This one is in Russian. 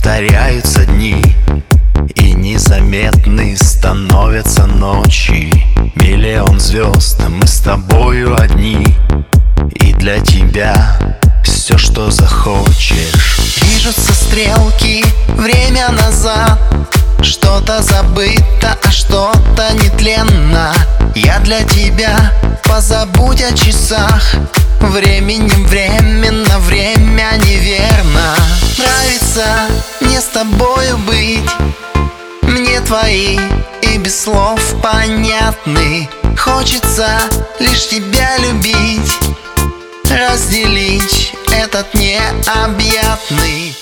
Повторяются дни И незаметны становятся ночи. Миллион звезд, мы с тобою одни И для тебя все, что захочешь. Движутся стрелки, время назад. Что-то забыто, а что-то нетленно. Я для тебя позабудь о часах. Временем временно, время неверно. Нравится мне с тобою быть. Мне твои и без слов понятны. Хочется лишь тебя любить. Разделить этот необъятный